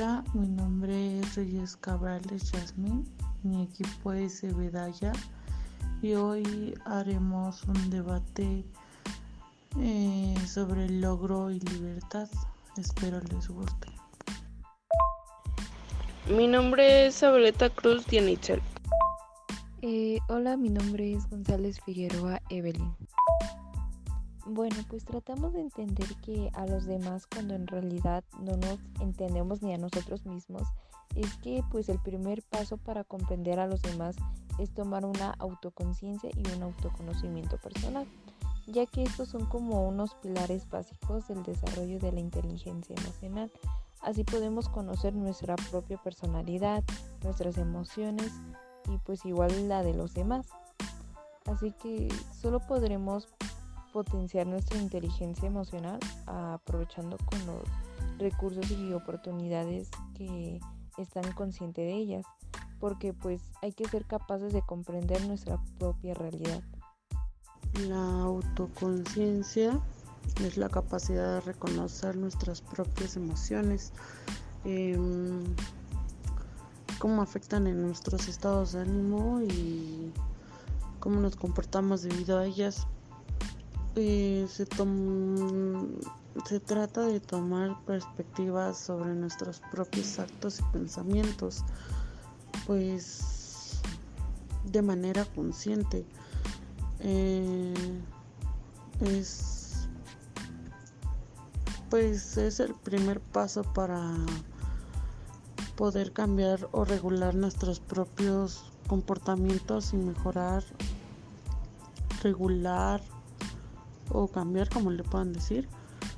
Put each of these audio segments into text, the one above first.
Hola, mi nombre es Reyes Cabrales Yasmín, mi equipo es Ebedaya y hoy haremos un debate eh, sobre el logro y libertad. Espero les guste. Mi nombre es Abeleta Cruz Dianitzel. Eh, hola, mi nombre es González Figueroa Evelyn. Bueno, pues tratamos de entender que a los demás cuando en realidad no nos entendemos ni a nosotros mismos, es que pues el primer paso para comprender a los demás es tomar una autoconciencia y un autoconocimiento personal, ya que estos son como unos pilares básicos del desarrollo de la inteligencia emocional. Así podemos conocer nuestra propia personalidad, nuestras emociones y pues igual la de los demás. Así que solo podremos potenciar nuestra inteligencia emocional aprovechando con los recursos y oportunidades que están conscientes de ellas, porque pues hay que ser capaces de comprender nuestra propia realidad. La autoconciencia es la capacidad de reconocer nuestras propias emociones, em, cómo afectan en nuestros estados de ánimo y cómo nos comportamos debido a ellas. Eh, se, se trata de tomar perspectivas sobre nuestros propios actos y pensamientos, pues de manera consciente. Eh, es pues es el primer paso para poder cambiar o regular nuestros propios comportamientos y mejorar regular o cambiar, como le puedan decir,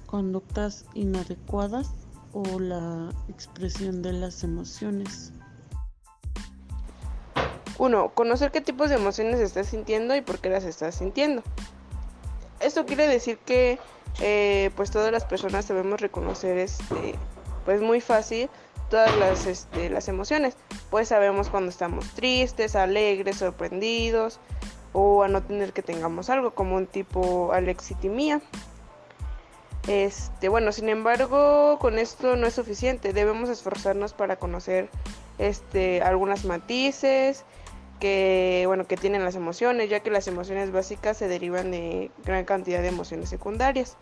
conductas inadecuadas o la expresión de las emociones. 1. Conocer qué tipos de emociones estás sintiendo y por qué las estás sintiendo. Esto quiere decir que eh, pues todas las personas debemos reconocer este, pues muy fácil todas las, este, las emociones. Pues sabemos cuando estamos tristes, alegres, sorprendidos, o a no tener que tengamos algo como un tipo alexitimía. Este, bueno, sin embargo, con esto no es suficiente. Debemos esforzarnos para conocer este algunas matices que bueno, que tienen las emociones, ya que las emociones básicas se derivan de gran cantidad de emociones secundarias.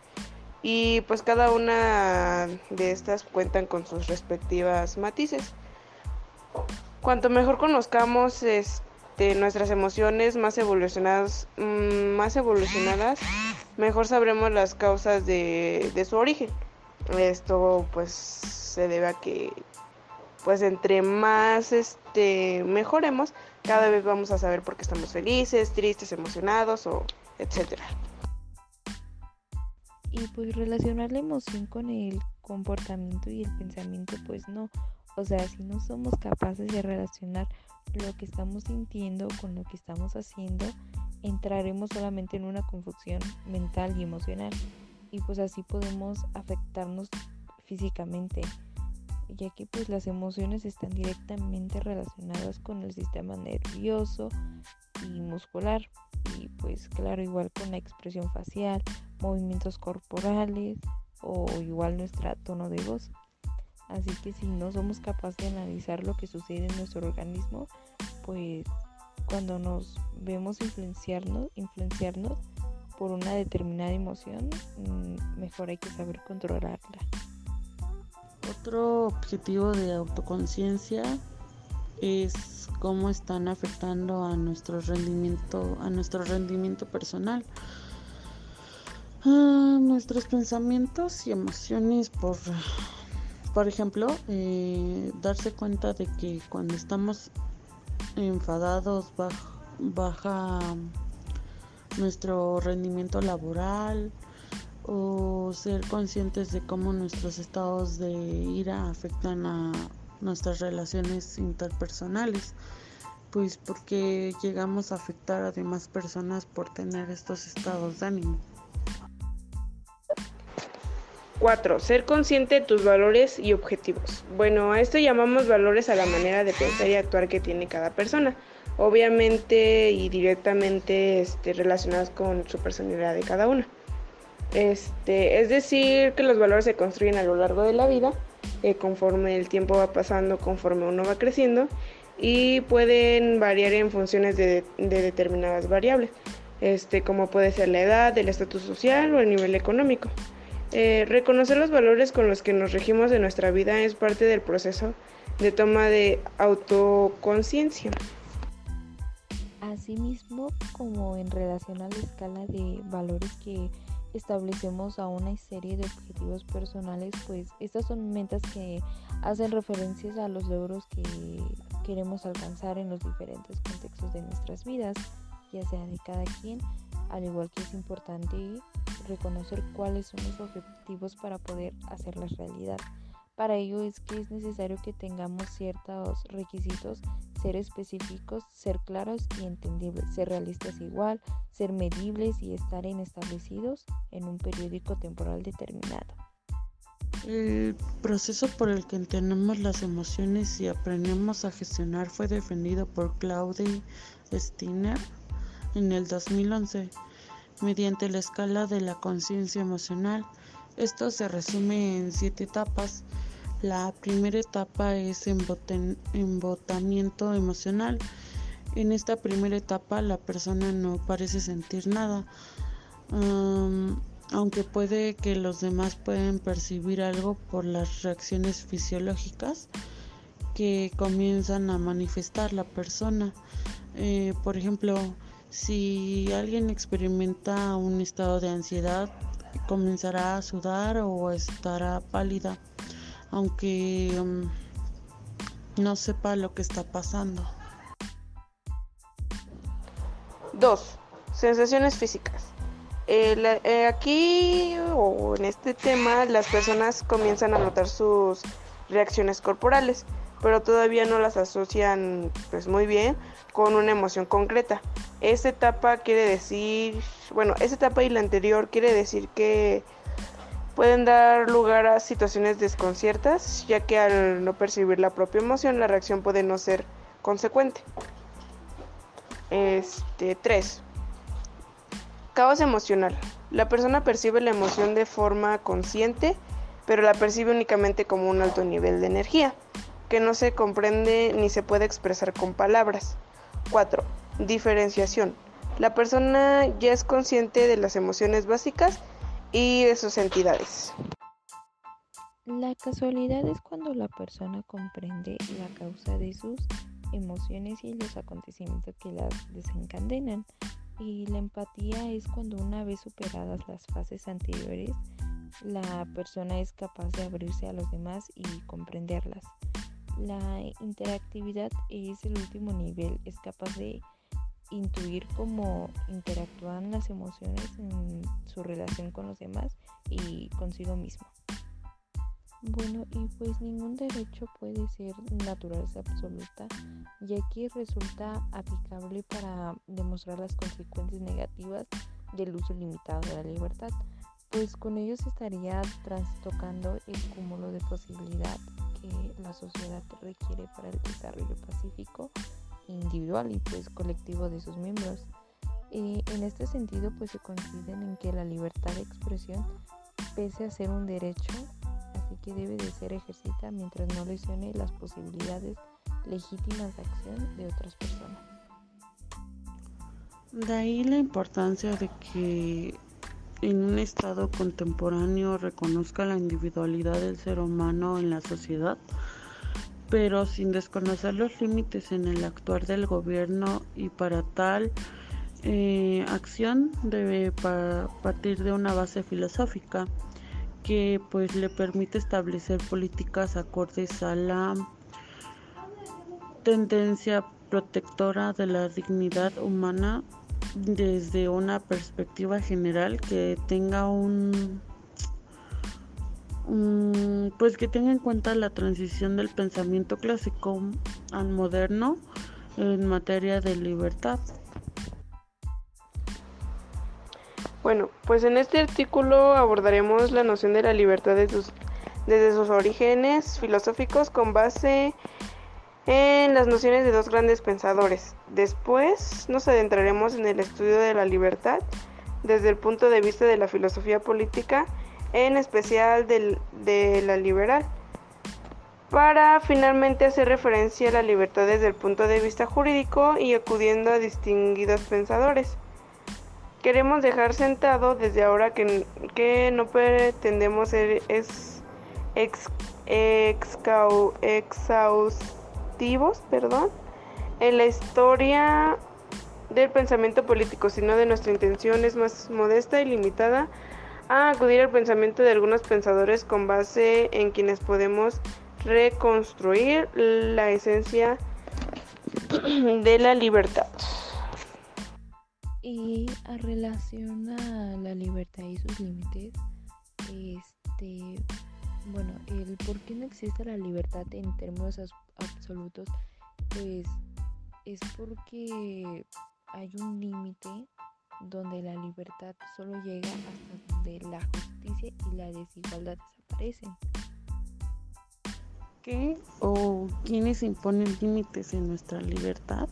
Y pues cada una de estas cuentan con sus respectivas matices. Cuanto mejor conozcamos este nuestras emociones más evolucionadas, mm, más evolucionadas, mejor sabremos las causas de, de su origen. Esto pues se debe a que pues entre más este mejoremos, cada vez vamos a saber por qué estamos felices, tristes, emocionados o etcétera. Y pues relacionar la emoción con el comportamiento y el pensamiento, pues no. O sea, si no somos capaces de relacionar lo que estamos sintiendo con lo que estamos haciendo, entraremos solamente en una confusión mental y emocional y pues así podemos afectarnos físicamente ya que pues las emociones están directamente relacionadas con el sistema nervioso y muscular y pues claro igual con la expresión facial, movimientos corporales o igual nuestra tono de voz. Así que si no somos capaces de analizar lo que sucede en nuestro organismo, pues cuando nos vemos influenciarnos, influenciarnos por una determinada emoción, mm, mejor hay que saber controlarla. Otro objetivo de autoconciencia es cómo están afectando a nuestro rendimiento, a nuestro rendimiento personal. Ah, nuestros pensamientos y emociones por por ejemplo, eh, darse cuenta de que cuando estamos enfadados baja, nuestro rendimiento laboral o ser conscientes de cómo nuestros estados de ira afectan a nuestras relaciones interpersonales pues porque llegamos a afectar a demás personas por tener estos estados de ánimo. 4. Ser consciente de tus valores y objetivos. Bueno, a esto llamamos valores a la manera de pensar y actuar que tiene cada persona. Obviamente y directamente este, relacionados con su personalidad de cada una. Este, es decir, que los valores se construyen a lo largo de la vida eh, conforme el tiempo va pasando, conforme uno va creciendo y pueden variar en funciones de, determinadas variables, este, como puede ser la edad, el estatus social o el nivel económico. Eh, reconocer los valores con los que nos regimos en nuestra vida es parte del proceso de toma de autoconciencia. Asimismo, como en relación a la escala de valores que establecemos a una serie de objetivos personales, pues estas son metas que hacen referencias a los logros que queremos alcanzar en los diferentes contextos de nuestras vidas, ya sea de cada quien, al igual que es importante reconocer cuáles son los objetivos para poder hacerlas realidad. Para ello es que es necesario que tengamos ciertos requisitos, ser específicos, ser claros y entendibles, ser realistas igual, ser medibles y estar en establecidos en un periódico temporal determinado. El proceso por el que entendemos las emociones y aprendemos a gestionar fue defendido por Claudia Steiner en el 2011 mediante la escala de la conciencia emocional. Esto se resume en siete etapas la primera etapa es embotamiento emocional. En esta primera etapa la persona no parece sentir nada, aunque puede que los demás pueden percibir algo por las reacciones fisiológicas que comienzan a manifestar la persona. Eh, por ejemplo, si alguien experimenta un estado de ansiedad, comenzará a sudar o estará pálida aunque um, no sepa lo que está pasando. 2. Sensaciones físicas. Eh, eh, aquí o en este tema las personas comienzan a notar sus reacciones corporales, pero todavía no las asocian pues muy bien con una emoción concreta. Esta etapa quiere decir, bueno, esta etapa y la anterior quiere decir que pueden dar lugar a situaciones desconciertas, ya que al no percibir la propia emoción, la reacción puede no ser consecuente. Este 3. Caos emocional. La persona percibe la emoción de forma consciente, pero la percibe únicamente como un alto nivel de energía, que no se comprende ni se puede expresar con palabras. 4. Diferenciación. La persona ya es consciente de las emociones básicas y de sus entidades. La casualidad es cuando la persona comprende la causa de sus emociones y los acontecimientos que las desencadenan. Y la empatía es cuando una vez superadas las fases anteriores, la persona es capaz de abrirse a los demás y comprenderlas. La interactividad es el último nivel, es capaz de intuir cómo interactúan las emociones en su relación con los demás y consigo mismo. Bueno, y pues ningún derecho puede ser naturaleza absoluta, ya que resulta aplicable para demostrar las consecuencias negativas del uso limitado de la libertad, pues con ello se estaría trastocando el cúmulo de posibilidad que la sociedad requiere para el desarrollo pacífico individual y pues colectivo de sus miembros. Y en este sentido pues se coinciden en que la libertad de expresión pese a ser un derecho, así que debe de ser ejercita mientras no lesione las posibilidades legítimas de acción de otras personas. De ahí la importancia de que en un estado contemporáneo reconozca la individualidad del ser humano en la sociedad pero sin desconocer los límites en el actuar del gobierno y para tal eh, acción debe partir de una base filosófica que pues le permite establecer políticas acordes a la tendencia protectora de la dignidad humana desde una perspectiva general que tenga un pues que tenga en cuenta la transición del pensamiento clásico al moderno en materia de libertad. Bueno, pues en este artículo abordaremos la noción de la libertad desde sus orígenes filosóficos con base las nociones de dos grandes pensadores. Después nos adentraremos en el estudio de la libertad desde el punto de vista de la filosofía política en especial de la liberal. para finalmente hacer referencia a la libertad desde el punto de vista jurídico y acudiendo a distinguidos pensadores. Queremos dejar sentado desde ahora que, que no pretendemos ser es, ex, exhaustivos perdón, en la historia del pensamiento político, sino de nuestra intención es más modesta y limitada a acudir al pensamiento de algunos pensadores con base en quienes podemos reconstruir la esencia de la libertad. Y a relación a la libertad y sus límites, este, bueno, el por qué no existe la libertad en términos absolutos, pues es porque hay un límite donde la libertad solo llega hasta donde la justicia y la desigualdad desaparecen. ¿Qué o quiénes imponen límites en nuestra libertad?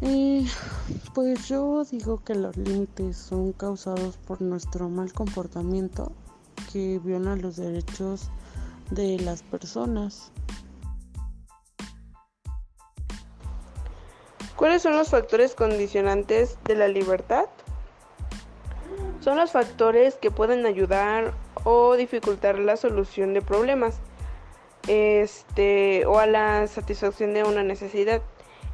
Eh, pues yo digo que los límites son causados por nuestro mal comportamiento que los derechos de las personas. ¿Cuáles son los factores condicionantes de la libertad? Son los factores que pueden ayudar o dificultar la solución de problemas este, o a la satisfacción de una necesidad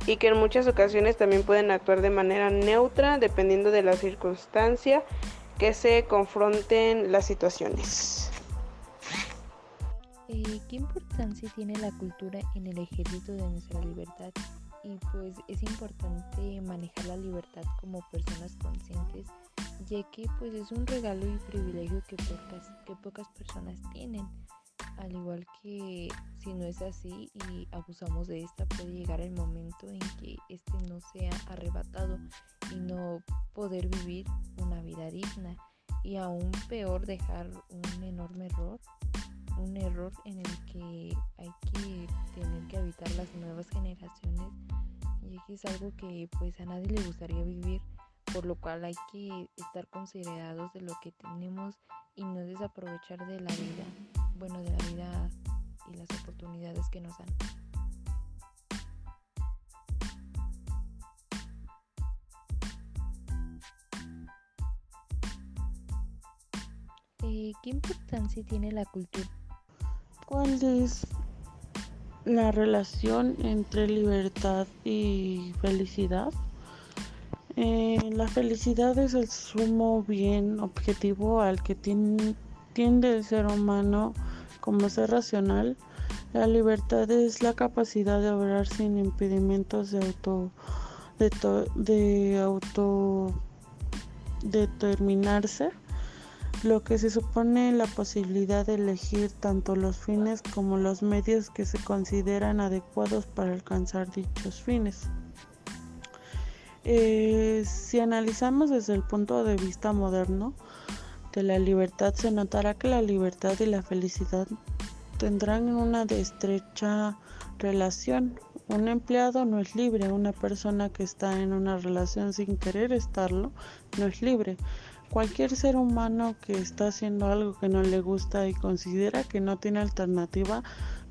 y que en muchas ocasiones también pueden actuar de manera neutra dependiendo de la circunstancia que se confronten las situaciones. Eh, ¿Qué importancia tiene la cultura en el ejercicio de nuestra libertad? Y pues es importante manejar la libertad como personas conscientes ya que pues es un regalo y privilegio que pocas, que pocas personas tienen. Al igual que si no es así y abusamos de esta, puede llegar el momento en que este no sea arrebatado y no poder vivir una vida digna. Y aún peor dejar un enorme error, un error en el que hay que tener que habitar las nuevas generaciones, y que es algo que pues a nadie le gustaría vivir por lo cual hay que estar considerados de lo que tenemos y no desaprovechar de la vida, bueno, de la vida y las oportunidades que nos dan. Eh, ¿Qué importancia tiene la cultura? ¿Cuál es la relación entre libertad y felicidad? Eh, la felicidad es el sumo bien objetivo al que tiende el ser humano como ser racional. La libertad es la capacidad de obrar sin impedimentos de auto de, de auto determinarse, lo que se supone la posibilidad de elegir tanto los fines como los medios que se consideran adecuados para alcanzar dichos fines. Eh, si analizamos desde el punto de vista moderno de la libertad, se notará que la libertad y la felicidad tendrán una estrecha relación. Un empleado no es libre, una persona que está en una relación sin querer estarlo no es libre. Cualquier ser humano que está haciendo algo que no le gusta y considera que no tiene alternativa,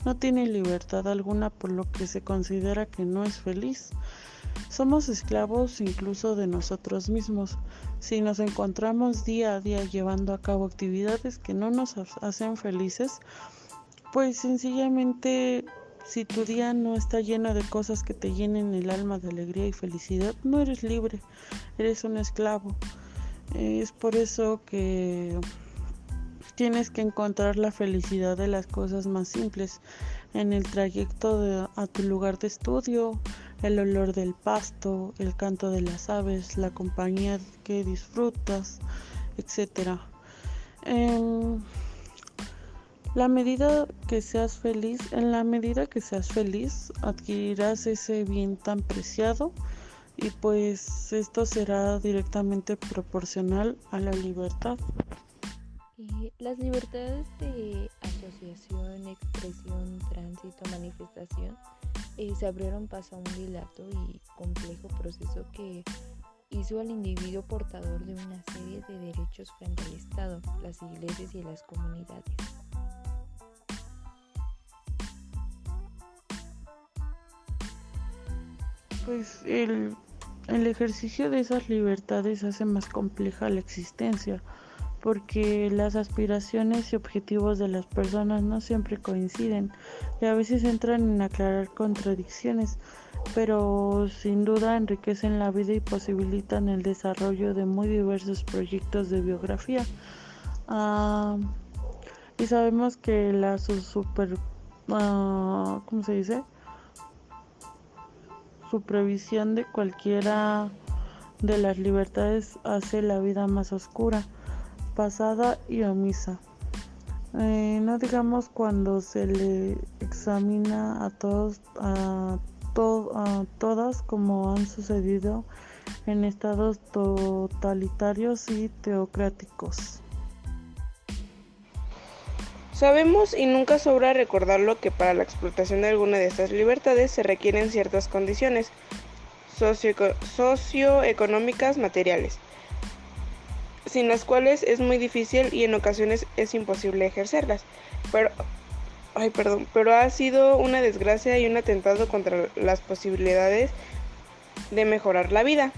no tiene libertad alguna por lo que se considera que no es feliz. Somos esclavos incluso de nosotros mismos. Si nos encontramos día a día llevando a cabo actividades que no nos hacen felices, pues sencillamente si tu día no está lleno de cosas que te llenen el alma de alegría y felicidad, no eres libre, eres un esclavo. Es por eso que tienes que encontrar la felicidad de las cosas más simples en el trayecto a tu lugar de estudio, el olor del pasto, el canto de las aves, la compañía que disfrutas, etc. Em, la medida que seas feliz, en la medida que seas feliz, adquirirás ese bien tan preciado y pues esto será directamente proporcional a la libertad. Las libertades de asociación, expresión, tránsito, manifestación eh, se abrieron paso a un dilato y complejo proceso que hizo al individuo portador de una serie de derechos frente al Estado, las iglesias y las comunidades. Pues el, el ejercicio de esas libertades hace más compleja la existencia porque las aspiraciones y objetivos de las personas no siempre coinciden y a veces entran en aclarar contradicciones, pero sin duda enriquecen la vida y posibilitan el desarrollo de muy diversos proyectos de biografía. Ah, y sabemos que la super, uh, ¿cómo se dice? Supervisión de cualquiera de las libertades hace la vida más oscura pasada y omisa. Eh, no digamos cuando se le examina a todos a, a todas como han sucedido en estados totalitarios y teocráticos. Sabemos y nunca sobra recordarlo que para la explotación de alguna de estas libertades se requieren ciertas condiciones socioeconómicas materiales sin las cuales es muy difícil y en ocasiones es imposible ejercerlas. Pero, ay, perdón, pero ha sido una desgracia y un atentado contra las posibilidades de mejorar la vida,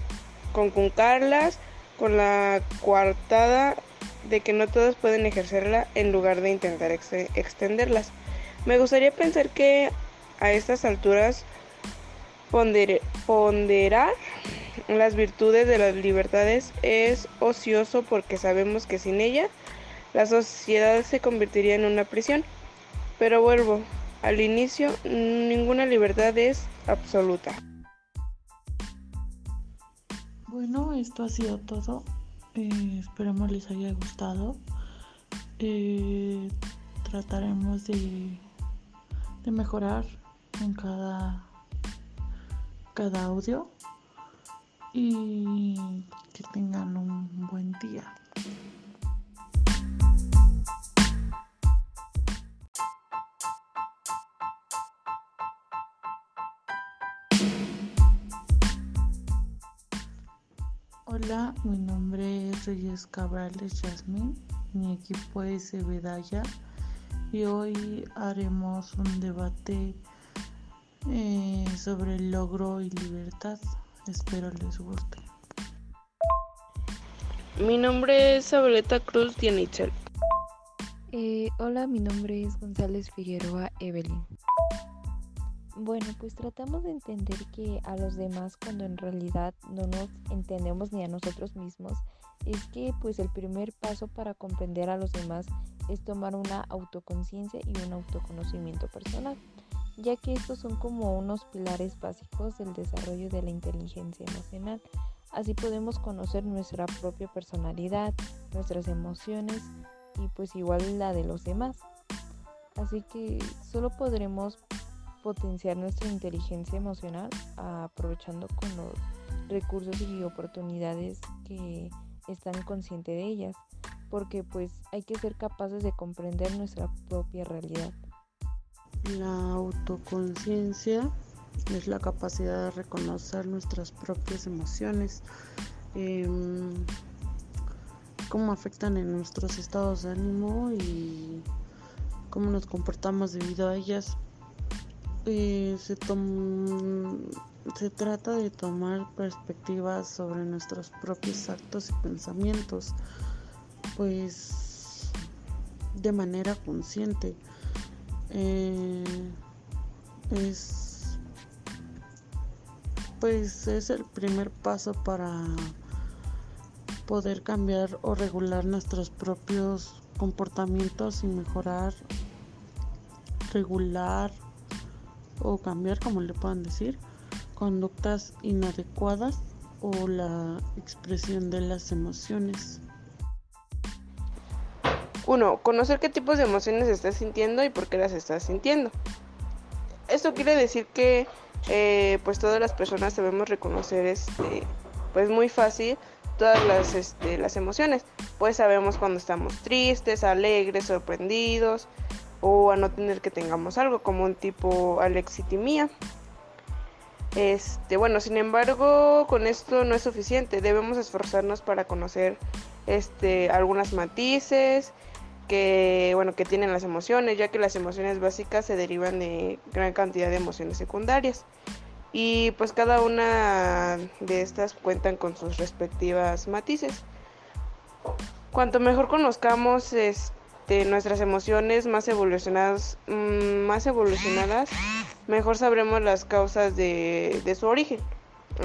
conculcarlas con la coartada de que no todos pueden ejercerla en lugar de intentar extenderlas. Me gustaría pensar que a estas alturas ponderar las virtudes de las libertades es ocioso porque sabemos que sin ella la sociedad se convertiría en una prisión. Pero vuelvo, al inicio ninguna libertad es absoluta. Bueno, esto ha sido todo. Eh, esperemos les haya gustado. Eh, trataremos de, de mejorar en cada, cada audio y que tengan un buen día. Hola, mi nombre es Reyes Cabrales Yasmín, mi equipo es Ebedaya y hoy haremos un debate eh, sobre el logro y libertad. Espero les guste. Mi nombre es Sabeleta Cruz Dianitzel. Eh, hola, mi nombre es González Figueroa Evelyn. Bueno, pues tratamos de entender que a los demás cuando en realidad no nos entendemos ni a nosotros mismos, es que pues el primer paso para comprender a los demás es tomar una autoconciencia y un autoconocimiento personal ya que estos son como unos pilares básicos del desarrollo de la inteligencia emocional. Así podemos conocer nuestra propia personalidad, nuestras emociones y pues igual la de los demás. Así que solo podremos potenciar nuestra inteligencia emocional aprovechando con los recursos y oportunidades que están conscientes de ellas, porque pues hay que ser capaces de comprender nuestra propia realidad. La autoconciencia es la capacidad de reconocer nuestras propias emociones, em, cómo afectan en nuestros estados de ánimo y cómo nos comportamos debido a ellas. Eh, se, se trata de tomar perspectivas sobre nuestros propios actos y pensamientos, pues de manera consciente eh, es pues es el primer paso para poder cambiar o regular nuestros propios comportamientos y mejorar regular o cambiar como le puedan decir conductas inadecuadas o la expresión de las emociones 1. Conocer qué tipos de emociones estás sintiendo y por qué las estás sintiendo. Esto quiere decir que eh, pues todas las personas debemos reconocer este, pues muy fácil todas las, este, las emociones. Pues sabemos cuando estamos tristes, alegres, sorprendidos o a no tener que tengamos algo como un tipo alexitimía. Este, bueno, sin embargo, con esto no es suficiente. Debemos esforzarnos para conocer este, algunas matices, que bueno que tienen las emociones ya que las emociones básicas se derivan de gran cantidad de emociones secundarias y pues cada una de estas cuentan con sus respectivas matices. Cuanto mejor conozcamos este, nuestras emociones más evolucionadas, mm, más evolucionadas, mejor sabremos las causas de, de su origen.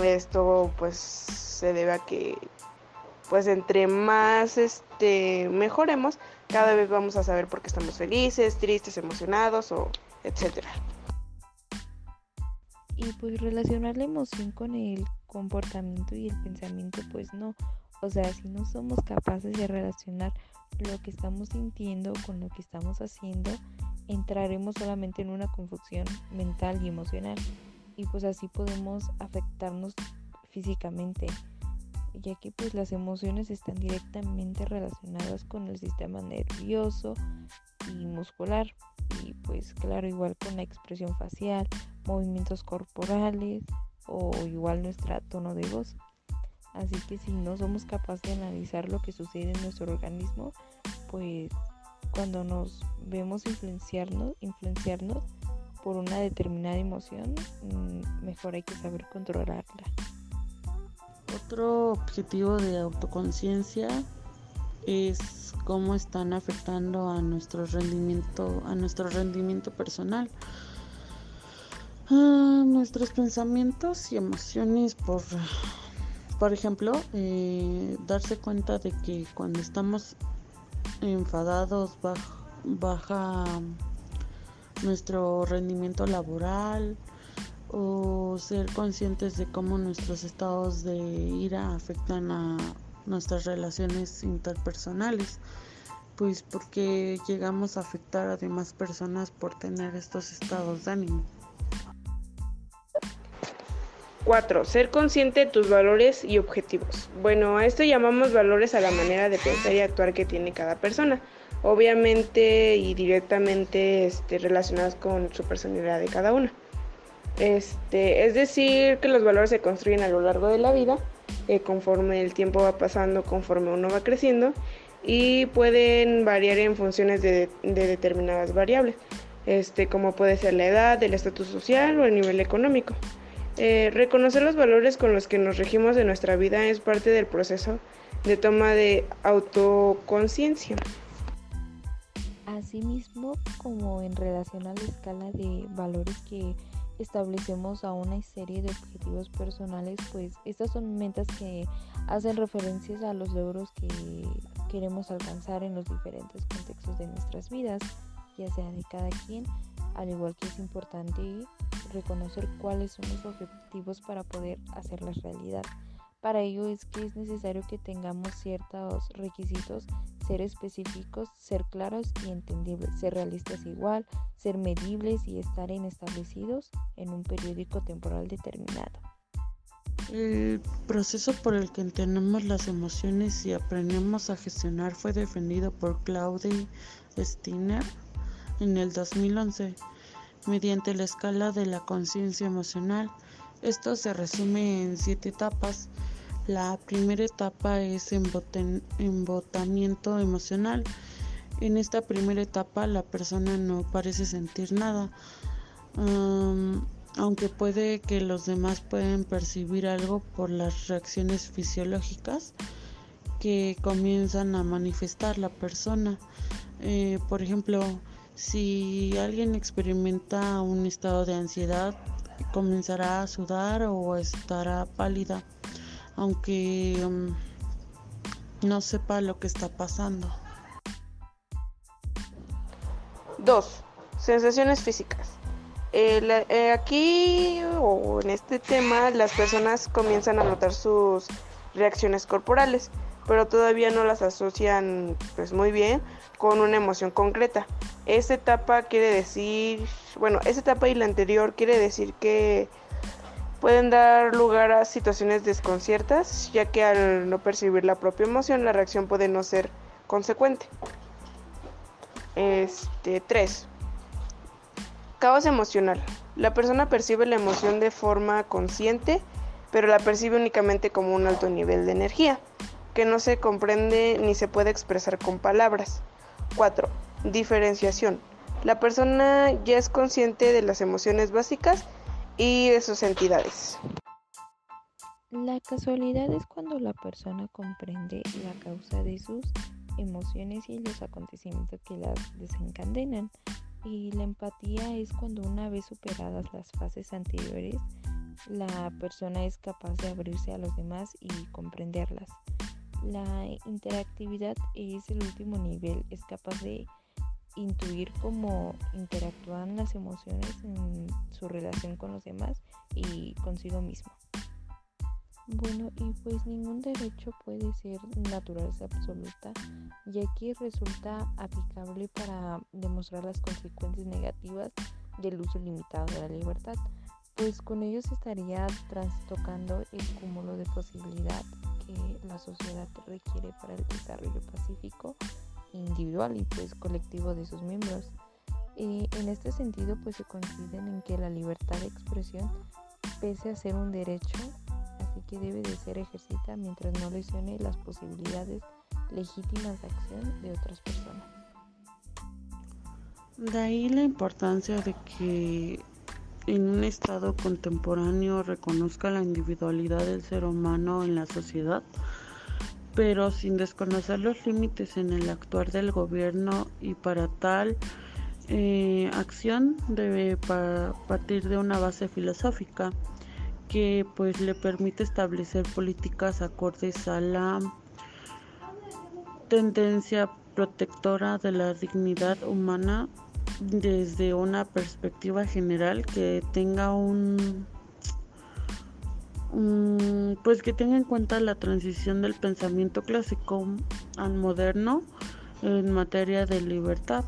Esto pues se debe a que pues entre más este mejoremos, cada vez vamos a saber por qué estamos felices, tristes, emocionados o etcétera. Y pues relacionar la emoción con el comportamiento y el pensamiento, pues no. O sea, si no somos capaces de relacionar lo que estamos sintiendo con lo que estamos haciendo, entraremos solamente en una confusión mental y emocional. Y pues así podemos afectarnos físicamente, ya que pues las emociones están directamente relacionadas con el sistema nervioso y muscular. Y pues claro, igual con la expresión facial, movimientos corporales o igual nuestra tono de voz. Así que si no somos capaces de analizar lo que sucede en nuestro organismo, pues cuando nos vemos influenciarnos, influenciarnos por una determinada emoción, mm, mejor hay que saber controlarla. Otro objetivo de autoconciencia es cómo están afectando a nuestro rendimiento, a nuestro rendimiento personal. Ah, nuestros pensamientos y emociones por por ejemplo, eh, darse cuenta de que cuando estamos enfadados baja, nuestro rendimiento laboral o ser conscientes de cómo nuestros estados de ira afectan a nuestras relaciones interpersonales pues porque llegamos a afectar a demás personas por tener estos estados de ánimo. 4. Ser consciente de tus valores y objetivos. Bueno, a esto llamamos valores a la manera de pensar y actuar que tiene cada persona. Obviamente y directamente este, relacionadas con su personalidad de cada una. Este, es decir, que los valores se construyen a lo largo de la vida, eh, conforme el tiempo va pasando, conforme uno va creciendo, y pueden variar en funciones de, de determinadas variables, este, como puede ser la edad, el estatus social o el nivel económico. Eh, reconocer los valores con los que nos regimos en nuestra vida es parte del proceso de toma de autoconciencia. Asimismo, como en relación a la escala de valores que establecemos a una serie de objetivos personales, pues estas son metas que hacen referencias a los logros que queremos alcanzar en los diferentes contextos de nuestras vidas, ya sea de cada quien, al igual que es importante reconocer cuáles son los objetivos para poder hacerlas realidad. Para ello es que es necesario que tengamos ciertos requisitos, ser específicos, ser claros y entendibles, ser realistas igual, ser medibles y estar establecidos en un periódico temporal determinado. El proceso por el que entendemos las emociones y aprendemos a gestionar fue defendido por Claudia Steiner en el 2011 mediante la escala de la conciencia emocional. Esto se resume en siete etapas. La primera etapa es embotamiento emocional. En esta primera etapa la persona no parece sentir nada, aunque puede que los demás pueden percibir algo por las reacciones fisiológicas que comienzan a manifestar la persona. Eh, por ejemplo, si alguien experimenta un estado de ansiedad, comenzará a sudar o estará pálida, aunque um, no sepa lo que está pasando. 2. Sensaciones físicas. Eh, aquí o en este tema las personas comienzan a notar sus reacciones corporales, pero todavía no las asocian pues muy bien con una emoción concreta. Esta etapa quiere decir, bueno, esta etapa y la anterior quiere decir que pueden dar lugar a situaciones desconciertas, ya que al no percibir la propia emoción, la reacción puede no ser consecuente. Este 3. Caos emocional. La persona percibe la emoción de forma consciente, pero la percibe únicamente como un alto nivel de energía, que no se comprende ni se puede expresar con palabras. 4. Diferenciación. La persona ya es consciente de las emociones básicas y de sus entidades. La casualidad es cuando la persona comprende la causa de sus emociones y los acontecimientos que las desencadenan. Y la empatía es cuando una vez superadas las fases anteriores, la persona es capaz de abrirse a los demás y comprenderlas. La interactividad es el último nivel, es capaz de intuir cómo interactúan las emociones en su relación con los demás y consigo mismo. Bueno, y pues ningún derecho puede ser naturaleza absoluta, ya que resulta aplicable para demostrar las consecuencias negativas del uso limitado de la libertad, pues con ello se estaría trastocando el cúmulo de posibilidad que la sociedad requiere para el desarrollo pacífico individual y pues colectivo de sus miembros. Y en este sentido pues se coinciden en que la libertad de expresión, pese a ser un derecho, así que debe de ser ejercita mientras no lesione las posibilidades legítimas de acción de otras personas. De ahí la importancia de que en un estado contemporáneo reconozca la individualidad del ser humano en la sociedad, pero sin desconocer los límites en el actuar del gobierno y para tal eh, acción debe partir de una base filosófica que pues le permite establecer políticas acordes a la tendencia protectora de la dignidad humana desde una perspectiva general que tenga un, pues que tenga en cuenta la transición del pensamiento clásico al moderno en materia de libertad.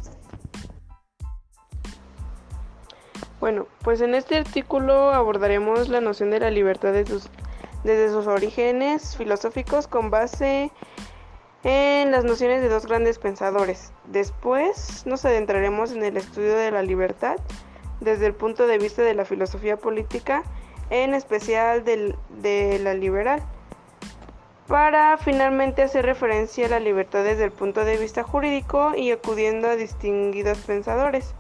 Bueno, pues en este artículo abordaremos la noción de la libertad desde sus orígenes filosóficos con base en las nociones de dos grandes pensadores. Después nos adentraremos en el estudio de la libertad desde el punto de vista de la filosofía política, en especial de la liberal, para finalmente hacer referencia a la libertad desde el punto de vista jurídico y acudiendo a distinguidos pensadores.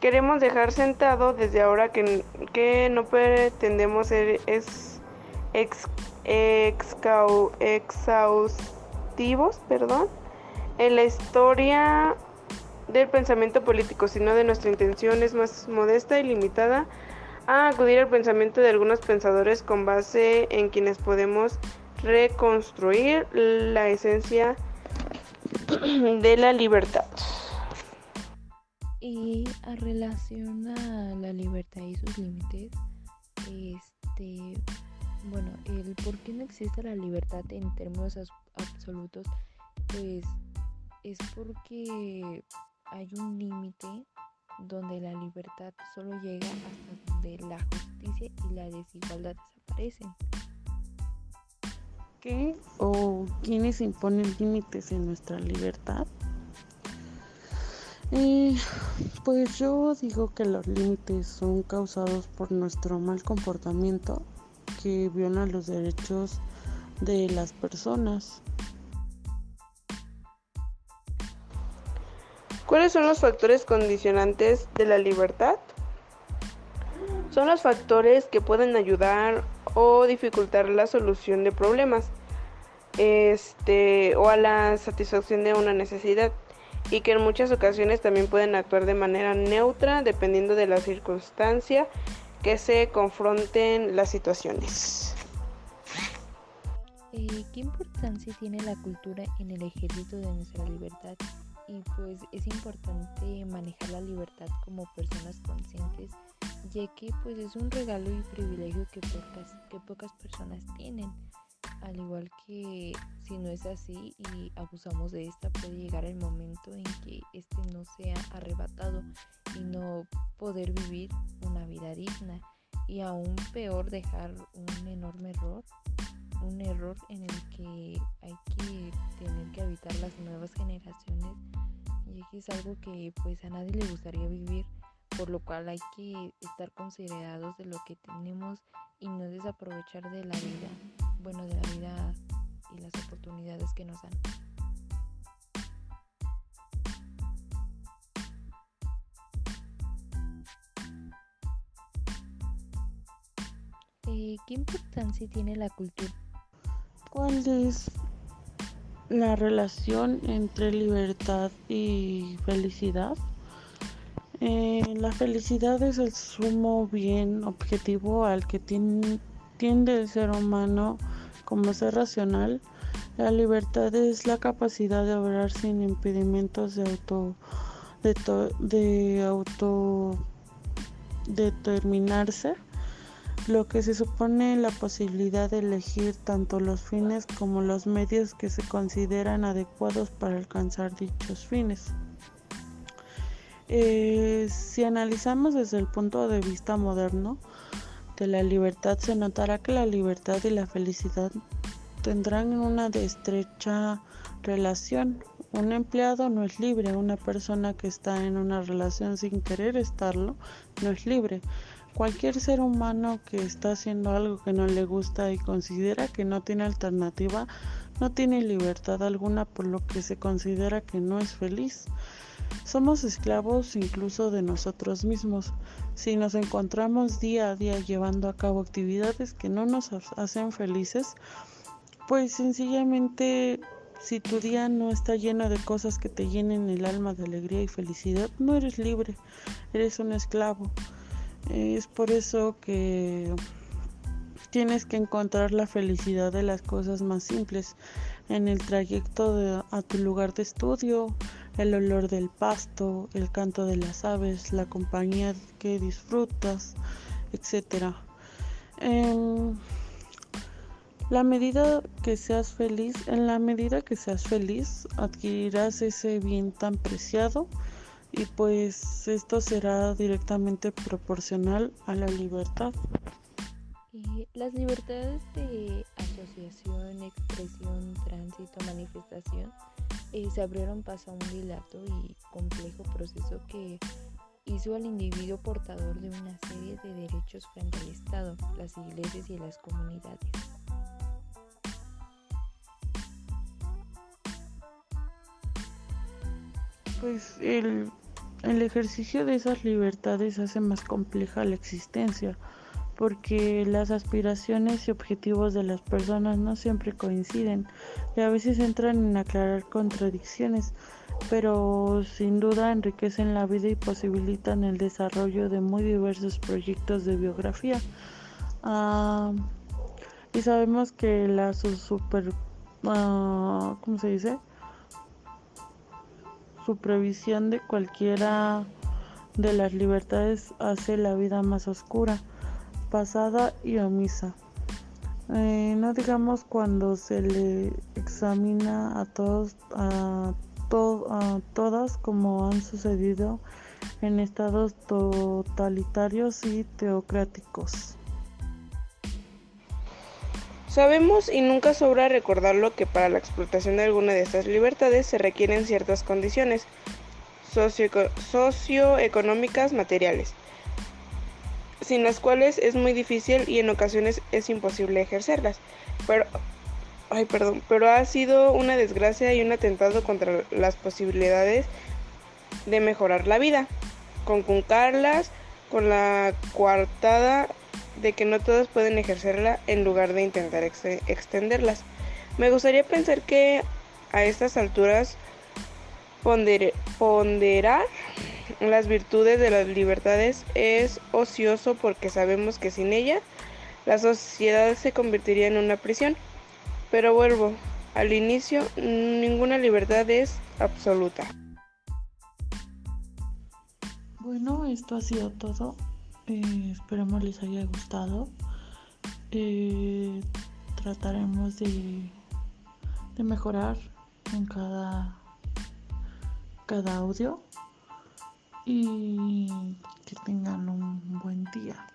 Queremos dejar sentado desde ahora que, que no pretendemos ser ex, ex, exhaustivos perdón, en la historia del pensamiento político, sino de nuestra intención es más modesta y limitada a acudir al pensamiento de algunos pensadores con base en quienes podemos reconstruir la esencia de la libertad. Y a relación a la libertad y sus límites, este, bueno, el por qué no existe la libertad en términos absolutos, pues es porque hay un límite donde la libertad solo llega hasta donde la justicia y la desigualdad desaparecen. ¿Qué o quiénes imponen límites en nuestra libertad? Y pues yo digo que los límites son causados por nuestro mal comportamiento que viola los derechos de las personas. ¿Cuáles son los factores condicionantes de la libertad? Son los factores que pueden ayudar o dificultar la solución de problemas este, o a la satisfacción de una necesidad y que en muchas ocasiones también pueden actuar de manera neutra dependiendo de la circunstancia que se confronten las situaciones. Eh, ¿Qué importancia tiene la cultura en el ejercicio de nuestra libertad? Y pues es importante manejar la libertad como personas conscientes, ya que pues es un regalo y privilegio que pocas, que pocas personas tienen. Al igual que si no es así y abusamos de esta, puede llegar el momento en que este no sea arrebatado y no poder vivir una vida digna. Y aún peor dejar un enorme error, un error en el que hay que tener que habitar las nuevas generaciones y que es algo que pues a nadie le gustaría vivir, por lo cual hay que estar considerados de lo que tenemos y no desaprovechar de la vida bueno de la vida y las oportunidades que nos dan. Eh, ¿Qué importancia tiene la cultura? ¿Cuál es la relación entre libertad y felicidad? Eh, la felicidad es el sumo bien objetivo al que tiende el ser humano como ser racional. La libertad es la capacidad de obrar sin impedimentos de auto de, de auto determinarse lo que se supone la posibilidad de elegir tanto los fines como los medios que se consideran adecuados para alcanzar dichos fines. Eh, si analizamos desde el punto de vista moderno de la libertad, se notará que la libertad y la felicidad tendrán una estrecha relación. Un empleado no es libre, una persona que está en una relación sin querer estarlo no es libre. Cualquier ser humano que está haciendo algo que no le gusta y considera que no tiene alternativa, no tiene libertad alguna por lo que se considera que no es feliz. Somos esclavos incluso de nosotros mismos. Si nos encontramos día a día llevando a cabo actividades que no nos hacen felices, pues sencillamente si tu día no está lleno de cosas que te llenen el alma de alegría y felicidad, no eres libre, eres un esclavo. Es por eso que tienes que encontrar la felicidad de las cosas más simples en el trayecto a tu lugar de estudio, el olor del pasto, el canto de las aves, la compañía que disfrutas, etc. La medida que seas feliz, en la medida que seas feliz, adquirirás ese bien tan preciado y pues esto será directamente proporcional a la libertad. las libertades de asociación, expresión, tránsito, manifestación eh, se abrieron paso a un dilato y complejo proceso que hizo al individuo portador de una serie de derechos frente al Estado, las iglesias y las comunidades. Pues el el ejercicio de esas libertades hace más compleja la existencia, porque las aspiraciones y objetivos de las personas no siempre coinciden y a veces entran en aclarar contradicciones, pero sin duda enriquecen la vida y posibilitan el desarrollo de muy diversos proyectos de biografía. Ah, y sabemos que la super, uh, ¿cómo se dice? Su previsión de cualquiera de las libertades hace la vida más oscura, pasada y omisa. Eh, no digamos cuando se le examina a todos a, a todas como han sucedido en estados totalitarios y teocráticos. Sabemos y nunca sobra recordarlo que para la explotación de alguna de estas libertades se requieren ciertas condiciones socioeconómicas materiales, sin las cuales es muy difícil y en ocasiones es imposible ejercerlas. Pero, ay, perdón, pero ha sido una desgracia y un atentado contra las posibilidades de mejorar la vida, conculcarlas con la coartada de que no todos pueden ejercerla en lugar de intentar extenderlas. Me gustaría pensar que a estas alturas ponderar las virtudes de las libertades es ocioso porque sabemos que sin ella la sociedad se convertiría en una prisión. Pero vuelvo, al inicio ninguna libertad es absoluta. Bueno, esto ha sido todo. Eh, esperemos les haya gustado. Eh, trataremos de, de mejorar en cada, cada audio y que tengan un buen día.